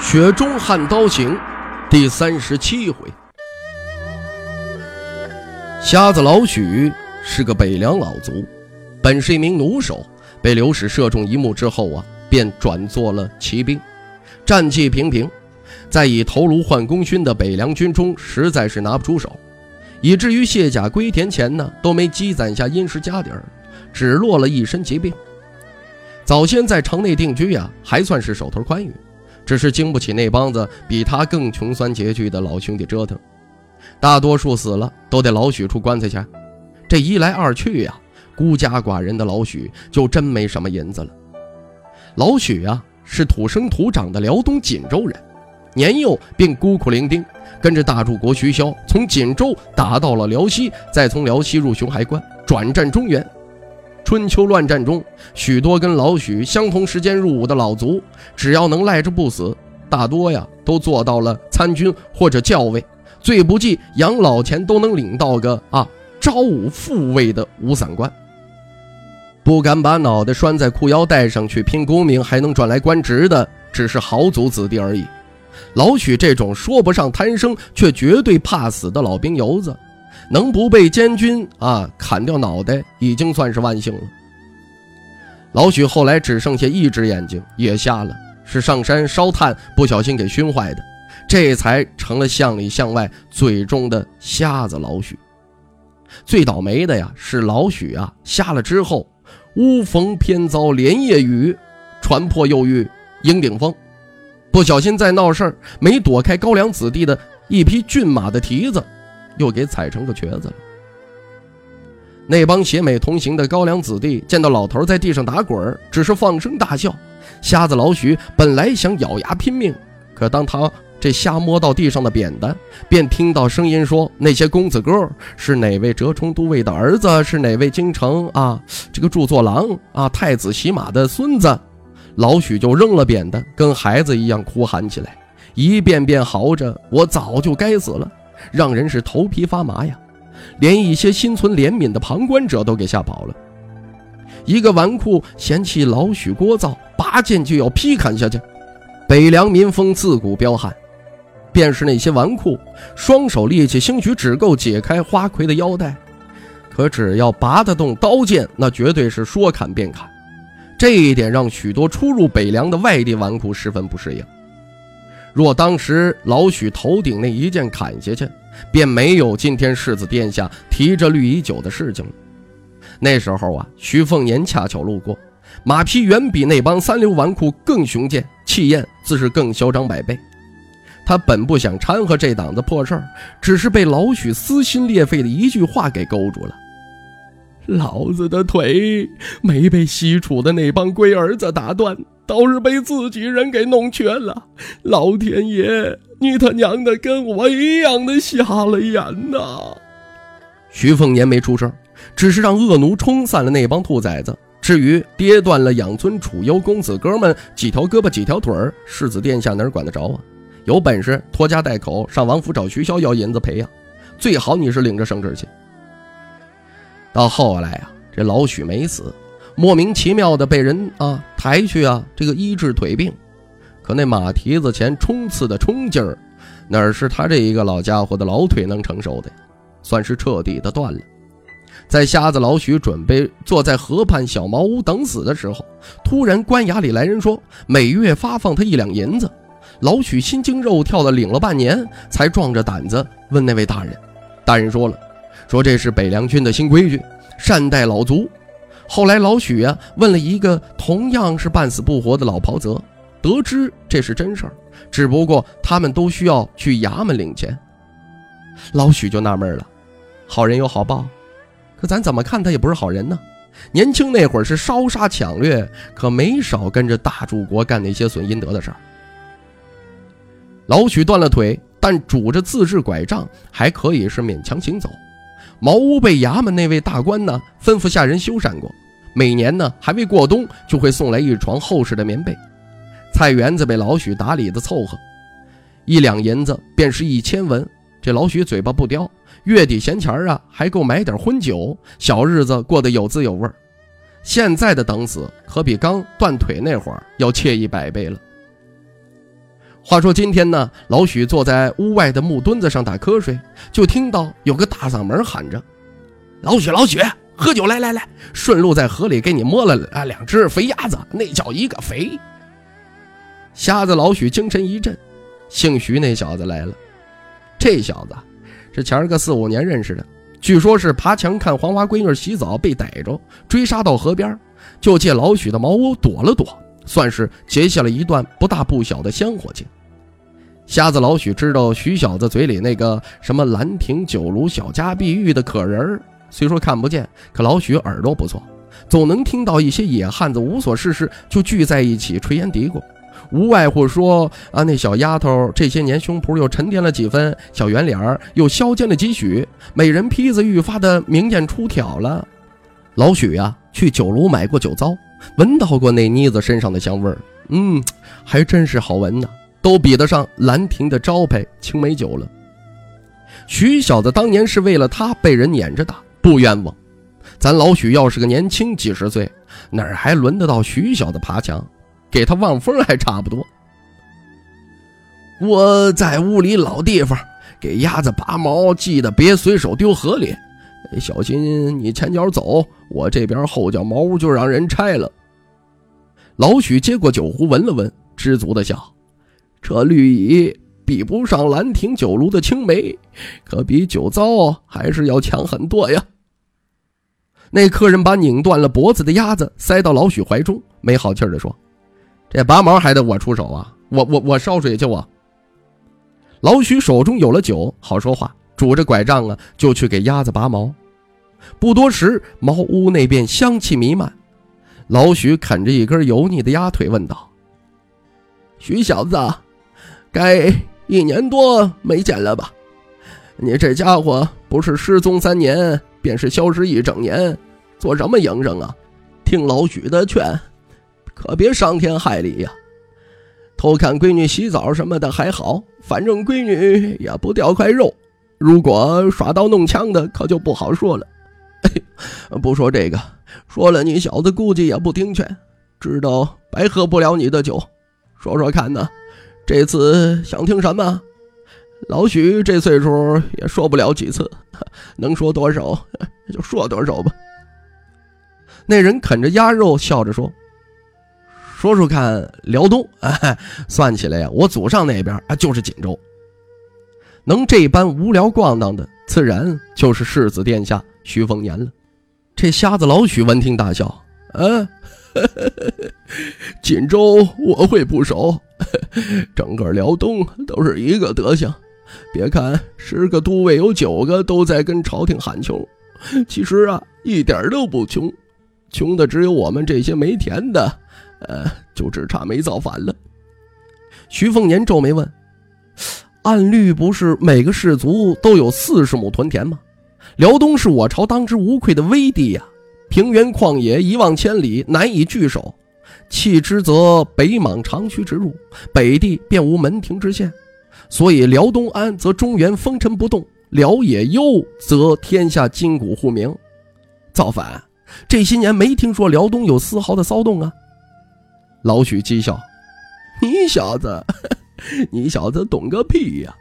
雪中悍刀行》第三十七回，瞎子老许是个北凉老卒，本是一名弩手，被刘史射中一目之后啊，便转做了骑兵，战绩平平，在以头颅换功勋的北凉军中，实在是拿不出手，以至于卸甲归田前呢，都没积攒下殷实家底儿。只落了一身疾病。早先在城内定居呀，还算是手头宽裕，只是经不起那帮子比他更穷酸拮据的老兄弟折腾。大多数死了，都得老许出棺材钱。这一来二去呀，孤家寡人的老许就真没什么银子了。老许啊，是土生土长的辽东锦州人，年幼便孤苦伶仃，跟着大柱国徐骁从锦州打到了辽西，再从辽西入熊海关，转战中原。春秋乱战中，许多跟老许相同时间入伍的老卒，只要能赖着不死，大多呀都做到了参军或者校尉，最不济养老钱都能领到个啊招武副尉的五散官。不敢把脑袋拴在裤腰带上去拼功名，还能赚来官职的，只是豪族子弟而已。老许这种说不上贪生，却绝对怕死的老兵油子。能不被监军啊砍掉脑袋，已经算是万幸了。老许后来只剩下一只眼睛，也瞎了，是上山烧炭不小心给熏坏的，这才成了巷里巷外最终的瞎子老许。最倒霉的呀，是老许啊，瞎了之后，乌逢偏遭连夜雨，船破又遇鹰顶风，不小心再闹事儿，没躲开高粱子弟的一匹骏马的蹄子。又给踩成个瘸子了。那帮携美同行的高粱子弟见到老头在地上打滚，只是放声大笑。瞎子老许本来想咬牙拼命，可当他这瞎摸到地上的扁担，便听到声音说：“那些公子哥是哪位折冲都尉的儿子？是哪位京城啊这个著作郎啊太子洗马的孙子？”老许就扔了扁担，跟孩子一样哭喊起来，一遍遍嚎着：“我早就该死了。”让人是头皮发麻呀，连一些心存怜悯的旁观者都给吓跑了。一个纨绔嫌弃老许聒噪，拔剑就要劈砍下去。北凉民风自古彪悍，便是那些纨绔，双手力气兴许只够解开花魁的腰带，可只要拔得动刀剑，那绝对是说砍便砍。这一点让许多初入北凉的外地纨绔十分不适应。若当时老许头顶那一剑砍下去，便没有今天世子殿下提着绿衣酒的事情了。那时候啊，徐凤年恰巧路过，马匹远比那帮三流纨绔更雄健，气焰自是更嚣张百倍。他本不想掺和这档子破事儿，只是被老许撕心裂肺的一句话给勾住了。老子的腿没被西楚的那帮龟儿子打断。倒是被自己人给弄瘸了，老天爷，你他娘的跟我一样的瞎了眼呐！徐凤年没出声，只是让恶奴冲散了那帮兔崽子。至于跌断了养尊处优公子哥们几条胳膊几条腿儿，世子殿下哪管得着啊？有本事拖家带口上王府找徐骁要银子赔呀！最好你是领着圣旨去。到后来啊，这老许没死。莫名其妙的被人啊抬去啊，这个医治腿病，可那马蹄子前冲刺的冲劲儿，哪是他这一个老家伙的老腿能承受的？算是彻底的断了。在瞎子老许准备坐在河畔小茅屋等死的时候，突然官衙里来人说每月发放他一两银子。老许心惊肉跳的领了半年，才壮着胆子问那位大人。大人说了，说这是北凉军的新规矩，善待老卒。后来老许啊问了一个同样是半死不活的老袍泽，得知这是真事儿，只不过他们都需要去衙门领钱。老许就纳闷了，好人有好报，可咱怎么看他也不是好人呢？年轻那会儿是烧杀抢掠，可没少跟着大柱国干那些损阴德的事儿。老许断了腿，但拄着自制拐杖，还可以是勉强行走。茅屋被衙门那位大官呢吩咐下人修缮过，每年呢还未过冬就会送来一床厚实的棉被。菜园子被老许打理的凑合，一两银子便是一千文。这老许嘴巴不刁，月底闲钱啊还够买点荤酒，小日子过得有滋有味儿。现在的等死可比刚断腿那会儿要惬意百倍了。话说今天呢，老许坐在屋外的木墩子上打瞌睡，就听到有个大嗓门喊着：“老许，老许，喝酒来来来！顺路在河里给你摸了啊两只肥鸭子，那叫一个肥。”瞎子老许精神一振，姓徐那小子来了。这小子是前儿个四五年认识的，据说是爬墙看黄花闺女洗澡被逮着，追杀到河边，就借老许的茅屋躲了躲，算是结下了一段不大不小的香火情。瞎子老许知道徐小子嘴里那个什么兰亭酒庐、小家碧玉的可人儿，虽说看不见，可老许耳朵不错，总能听到一些野汉子无所事事就聚在一起垂涎嘀咕，无外乎说啊那小丫头这些年胸脯又沉淀了几分，小圆脸儿又削尖了几许，美人坯子愈发的明艳出挑了。老许呀，去酒楼买过酒糟，闻到过那妮子身上的香味儿，嗯，还真是好闻呢。都比得上兰亭的招牌青梅酒了。徐小子当年是为了他被人撵着打，不冤枉。咱老许要是个年轻几十岁，哪儿还轮得到徐小子爬墙？给他望风还差不多。我在屋里老地方，给鸭子拔毛，记得别随手丢河里，小心你前脚走，我这边后脚茅屋就让人拆了。老许接过酒壶，闻了闻，知足的笑。这绿蚁比不上兰亭酒炉的青梅，可比酒糟还是要强很多呀。那客人把拧断了脖子的鸭子塞到老许怀中，没好气的说：“这拔毛还得我出手啊？我我我烧水去我。”老许手中有了酒，好说话，拄着拐杖啊，就去给鸭子拔毛。不多时，茅屋那边香气弥漫。老许啃着一根油腻的鸭腿，问道：“徐小子。”该一年多没见了吧？你这家伙不是失踪三年，便是消失一整年，做什么营生啊？听老许的劝，可别伤天害理呀。偷看闺女洗澡什么的还好，反正闺女也不掉块肉。如果耍刀弄枪的，可就不好说了。不说这个，说了你小子估计也不听劝，知道白喝不了你的酒。说说看呢？这次想听什么？老许这岁数也说不了几次，能说多少 就说多少吧。那人啃着鸭肉，笑着说：“说说看，辽东，哎，算起来呀，我祖上那边啊就是锦州。能这般无聊逛荡的，自然就是世子殿下徐凤年了。”这瞎子老许闻听大笑：“嗯。” 锦州我会不熟，整个辽东都是一个德行。别看十个都尉有九个都在跟朝廷喊穷，其实啊一点都不穷，穷的只有我们这些没田的，呃，就只差没造反了。徐凤年皱眉问：“按律不是每个氏族都有四十亩屯田吗？辽东是我朝当之无愧的威地呀。”平原旷野一望千里，难以据守；弃之则北莽长驱直入，北地便无门庭之县。所以辽东安，则中原风尘不动；辽也忧，则天下筋骨互鸣。造反，这些年没听说辽东有丝毫的骚动啊！老许讥笑：“你小子，你小子懂个屁呀！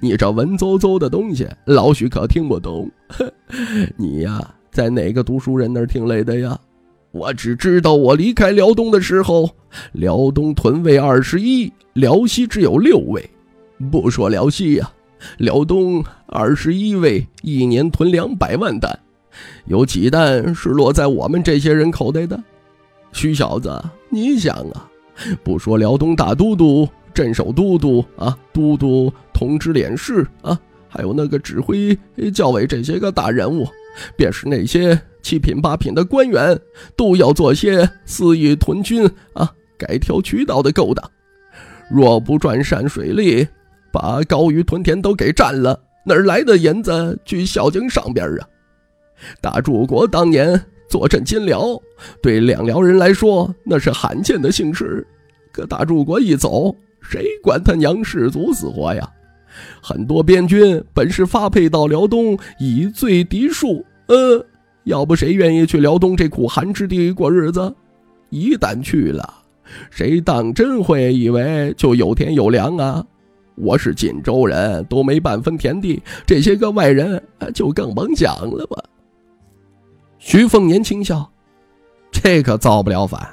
你这文绉绉的东西，老许可听不懂。你呀！”在哪个读书人那儿听来的呀？我只知道我离开辽东的时候，辽东屯卫二十一，辽西只有六位。不说辽西呀，辽东二十一位，一年囤两百万担，有几担是落在我们这些人口袋的？徐小子，你想啊，不说辽东大都督、镇守都督啊，都督同知廉士啊，还有那个指挥教委这些个大人物。便是那些七品八品的官员，都要做些肆意屯军啊、改条渠道的勾当。若不转善水利，把高于屯田都给占了，哪来的银子去孝敬上边啊？大柱国当年坐镇金辽，对两辽人来说那是罕见的幸事。可大柱国一走，谁管他娘士卒死活呀？很多边军本是发配到辽东以罪敌数，呃，要不谁愿意去辽东这苦寒之地过日子？一旦去了，谁当真会以为就有田有粮啊？我是锦州人，都没半分田地，这些个外人就更甭讲了吧。徐凤年轻笑：“这可造不了反，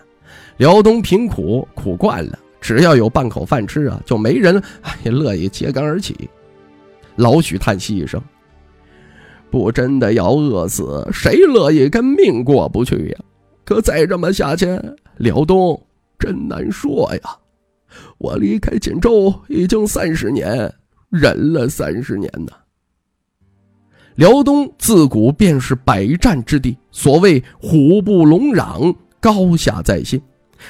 辽东贫苦苦惯了。”只要有半口饭吃啊，就没人也乐意揭竿而起。老许叹息一声：“不真的要饿死，谁乐意跟命过不去呀？可再这么下去，辽东真难说呀。我离开锦州已经三十年，忍了三十年呢。辽东自古便是百战之地，所谓虎不龙壤，高下在心。”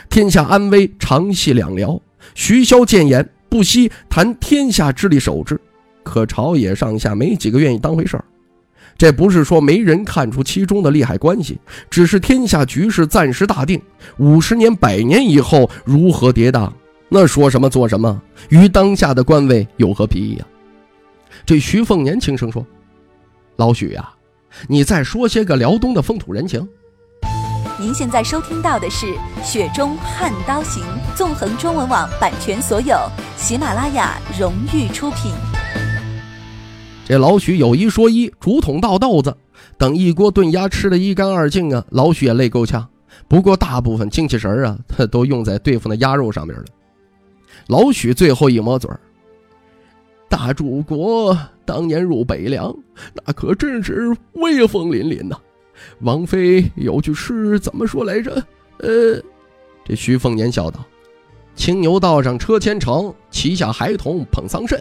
天下安危，常系两辽。徐骁谏言，不惜谈天下之力守之，可朝野上下没几个愿意当回事儿。这不是说没人看出其中的利害关系，只是天下局势暂时大定。五十年、百年以后如何跌宕，那说什么做什么，与当下的官位有何裨益呀？这徐凤年轻声说：“老许呀，你再说些个辽东的风土人情。”您现在收听到的是《雪中悍刀行》，纵横中文网版权所有，喜马拉雅荣誉出品。这老许有一说一，竹筒倒豆子，等一锅炖鸭吃的一干二净啊！老许也累够呛，不过大部分精气神啊，他 都用在对付那鸭肉上面了。老许最后一抹嘴儿：“大柱国当年入北凉，那可真是威风凛凛呐！”王妃有句诗怎么说来着？呃，这徐凤年笑道：“青牛道上车千乘，旗下孩童捧桑葚。”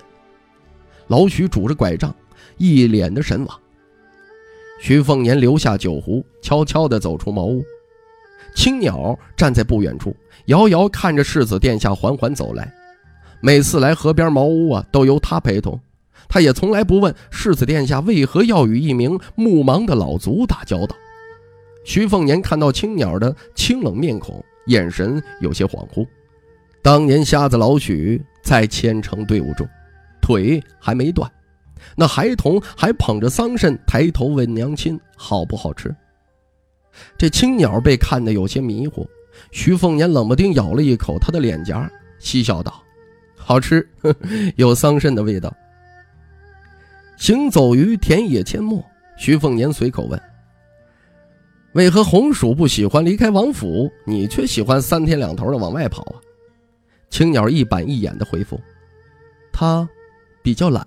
老许拄着拐杖，一脸的神往。徐凤年留下酒壶，悄悄地走出茅屋。青鸟站在不远处，遥遥看着世子殿下缓缓走来。每次来河边茅屋啊，都由他陪同。他也从来不问世子殿下为何要与一名目盲的老卒打交道。徐凤年看到青鸟的清冷面孔，眼神有些恍惚。当年瞎子老许在千城队伍中，腿还没断，那孩童还捧着桑葚抬头问娘亲好不好吃。这青鸟被看得有些迷糊，徐凤年冷不丁咬了一口他的脸颊，嬉笑道：“好吃，有桑葚的味道。”行走于田野阡陌，徐凤年随口问：“为何红薯不喜欢离开王府，你却喜欢三天两头的往外跑啊？”青鸟一板一眼的回复：“他比较懒。”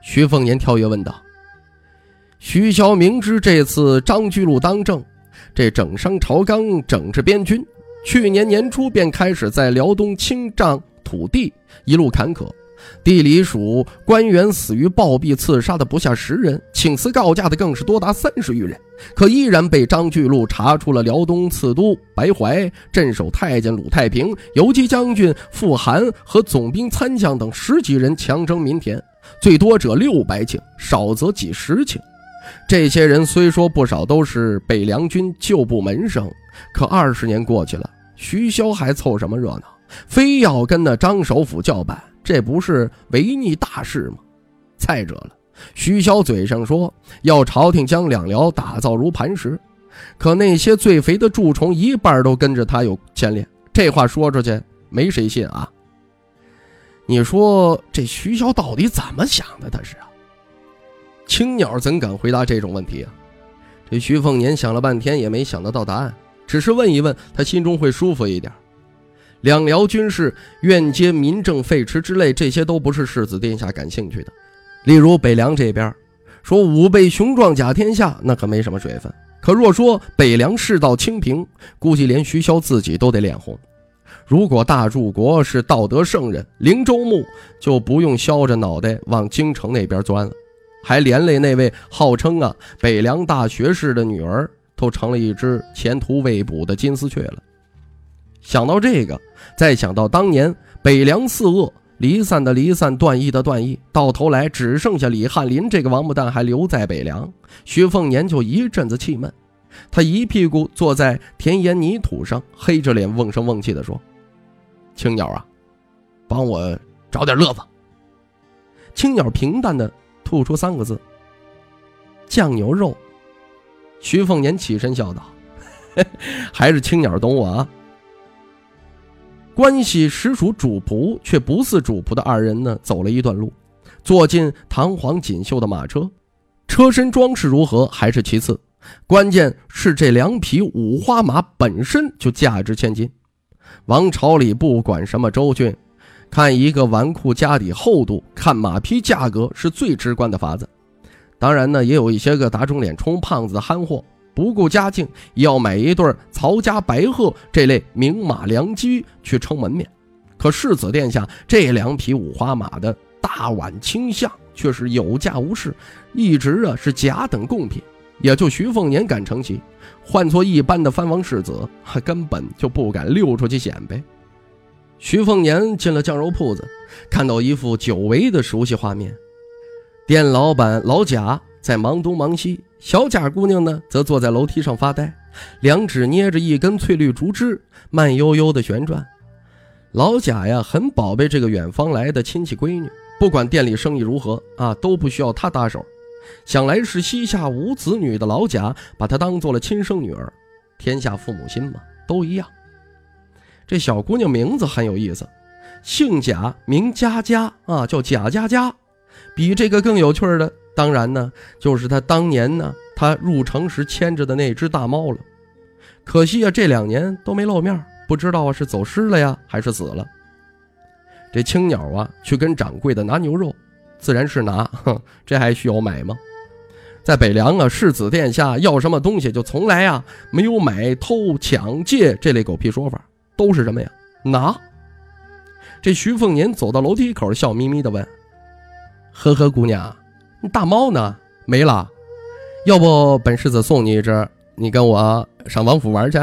徐凤年跳跃问道：“徐骁明知这次张居禄当政，这整伤朝纲，整治边军，去年年初便开始在辽东清账土地，一路坎坷。”地理署官员死于暴毙刺杀的不下十人，请辞告假的更是多达三十余人，可依然被张巨禄查出了辽东刺都白怀、镇守太监鲁太平、游击将军傅寒和总兵参将等十几人强征民田，最多者六百顷，少则几十顷。这些人虽说不少都是北凉军旧部门生，可二十年过去了，徐骁还凑什么热闹？非要跟那张首府叫板？这不是违逆大事吗？再者了，徐骁嘴上说要朝廷将两辽打造如磐石，可那些最肥的蛀虫一半都跟着他有牵连，这话说出去没谁信啊！你说这徐骁到底怎么想的？他是啊，青鸟怎敢回答这种问题啊？这徐凤年想了半天也没想得到答案，只是问一问，他心中会舒服一点。两辽军事愿接民政废弛之类，这些都不是世子殿下感兴趣的。例如北凉这边，说武备雄壮甲天下，那可没什么水分。可若说北凉世道清平，估计连徐骁自己都得脸红。如果大柱国是道德圣人，灵州牧就不用削着脑袋往京城那边钻了，还连累那位号称啊北凉大学士的女儿，都成了一只前途未卜的金丝雀了。想到这个，再想到当年北凉四恶，离散的离散，断义的断义，到头来只剩下李翰林这个王八蛋还留在北凉。徐凤年就一阵子气闷，他一屁股坐在田野泥土上，黑着脸瓮声瓮气地说：“青鸟啊，帮我找点乐子。”青鸟平淡地吐出三个字：“酱牛肉。”徐凤年起身笑道：“ 还是青鸟懂我啊。”关系实属主仆却不似主仆的二人呢，走了一段路，坐进堂皇锦绣的马车，车身装饰如何还是其次，关键是这两匹五花马本身就价值千金。王朝里不管什么州郡，看一个纨绔家底厚度，看马匹价格是最直观的法子。当然呢，也有一些个打肿脸充胖子的憨货。不顾家境，要买一对曹家白鹤这类名马良驹去撑门面。可世子殿下这两匹五花马的大宛倾向却是有价无市，一直啊是甲等贡品。也就徐凤年敢承其，换做一般的藩王世子，还根本就不敢溜出去显摆。徐凤年进了酱肉铺子，看到一幅久违的熟悉画面：店老板老贾在忙东忙西。小贾姑娘呢，则坐在楼梯上发呆，两指捏着一根翠绿竹枝，慢悠悠地旋转。老贾呀，很宝贝这个远方来的亲戚闺女，不管店里生意如何啊，都不需要她搭手。想来是膝下无子女的老贾，把她当做了亲生女儿。天下父母心嘛，都一样。这小姑娘名字很有意思，姓贾，名佳佳啊，叫贾佳佳。比这个更有趣的。当然呢，就是他当年呢，他入城时牵着的那只大猫了。可惜啊，这两年都没露面，不知道啊是走失了呀，还是死了。这青鸟啊，去跟掌柜的拿牛肉，自然是拿，哼，这还需要买吗？在北凉啊，世子殿下要什么东西，就从来啊没有买、偷、抢、借这类狗屁说法，都是什么呀？拿。这徐凤年走到楼梯口，笑眯眯地问：“呵呵，姑娘。”大猫呢？没了。要不本世子送你一只，你跟我上王府玩去。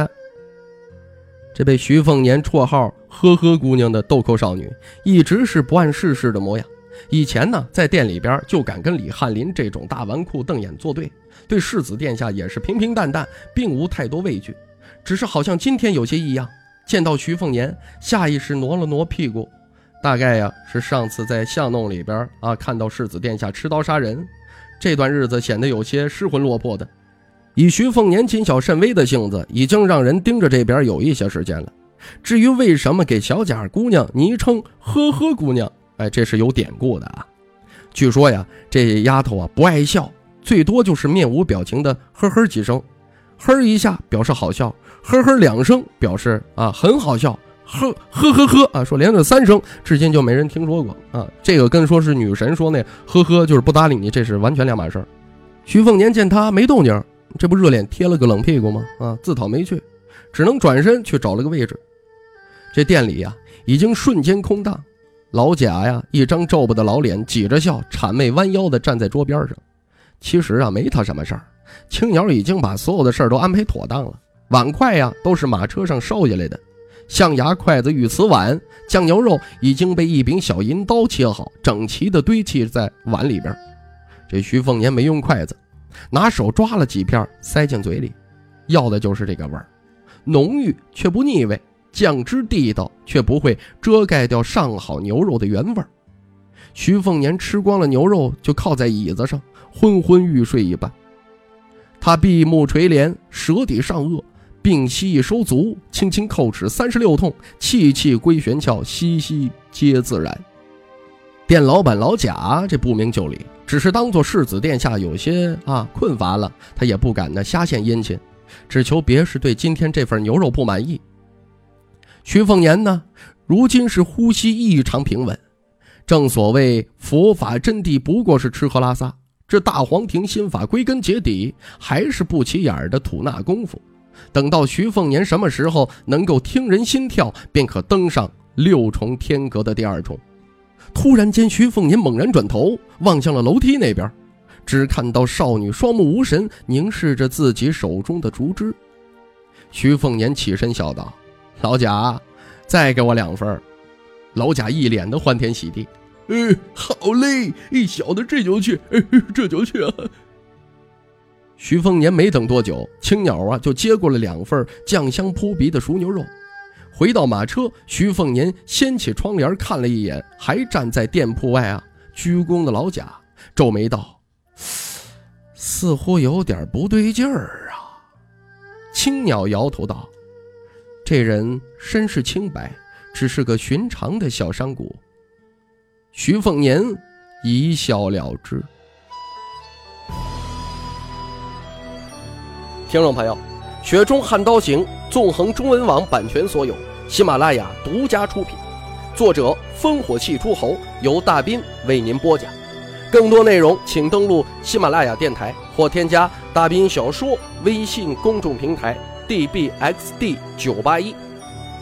这被徐凤年绰号“呵呵姑娘”的豆蔻少女，一直是不谙世事的模样。以前呢，在店里边就敢跟李翰林这种大纨绔瞪眼作对，对世子殿下也是平平淡淡，并无太多畏惧。只是好像今天有些异样，见到徐凤年，下意识挪了挪屁股。大概呀，是上次在巷弄里边啊，看到世子殿下持刀杀人，这段日子显得有些失魂落魄的。以徐凤年谨小慎微的性子，已经让人盯着这边有一些时间了。至于为什么给小贾姑娘昵称“呵呵姑娘”，哎，这是有典故的啊。据说呀，这丫头啊不爱笑，最多就是面无表情的呵呵几声，呵一下表示好笑，呵呵两声表示啊很好笑。呵呵呵呵啊！说连着三声，至今就没人听说过啊。这个跟说是女神说那呵呵就是不搭理你，这是完全两码事儿。徐凤年见他没动静，这不热脸贴了个冷屁股吗？啊，自讨没趣，只能转身去找了个位置。这店里呀，已经瞬间空荡。老贾呀，一张皱巴的老脸，挤着笑，谄媚弯腰的站在桌边上。其实啊，没他什么事儿。青鸟已经把所有的事儿都安排妥当了，碗筷呀，都是马车上捎下来的。象牙筷子、玉瓷碗，酱牛肉已经被一柄小银刀切好，整齐地堆砌在碗里边。这徐凤年没用筷子，拿手抓了几片，塞进嘴里，要的就是这个味儿，浓郁却不腻味，酱汁地道却不会遮盖掉上好牛肉的原味儿。徐凤年吃光了牛肉，就靠在椅子上，昏昏欲睡一般。他闭目垂帘，舌底上颚。并息一收足，轻轻叩齿三十六痛，气气归玄窍，息息皆自然。店老板老贾这不明就里，只是当做世子殿下有些啊困乏了，他也不敢呢瞎献殷勤，只求别是对今天这份牛肉不满意。徐凤年呢，如今是呼吸异常平稳。正所谓佛法真谛不过是吃喝拉撒，这大黄庭心法归根结底还是不起眼的吐纳功夫。等到徐凤年什么时候能够听人心跳，便可登上六重天阁的第二重。突然间，徐凤年猛然转头望向了楼梯那边，只看到少女双目无神，凝视着自己手中的竹枝。徐凤年起身笑道：“老贾，再给我两份。”老贾一脸的欢天喜地。哎，好嘞！小的这就去，这就去啊！徐凤年没等多久，青鸟啊就接过了两份酱香扑鼻的熟牛肉。回到马车，徐凤年掀起窗帘看了一眼，还站在店铺外啊鞠躬的老贾，皱眉道：“似乎有点不对劲儿啊。”青鸟摇头道：“这人身世清白，只是个寻常的小商贾。”徐凤年一笑了之。听众朋友，《雪中悍刀行》纵横中文网版权所有，喜马拉雅独家出品，作者烽火戏诸侯，由大斌为您播讲。更多内容请登录喜马拉雅电台或添加大斌小说微信公众平台 dbxd 九八一。《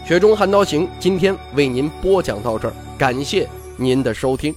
雪中悍刀行》今天为您播讲到这儿，感谢。您的收听。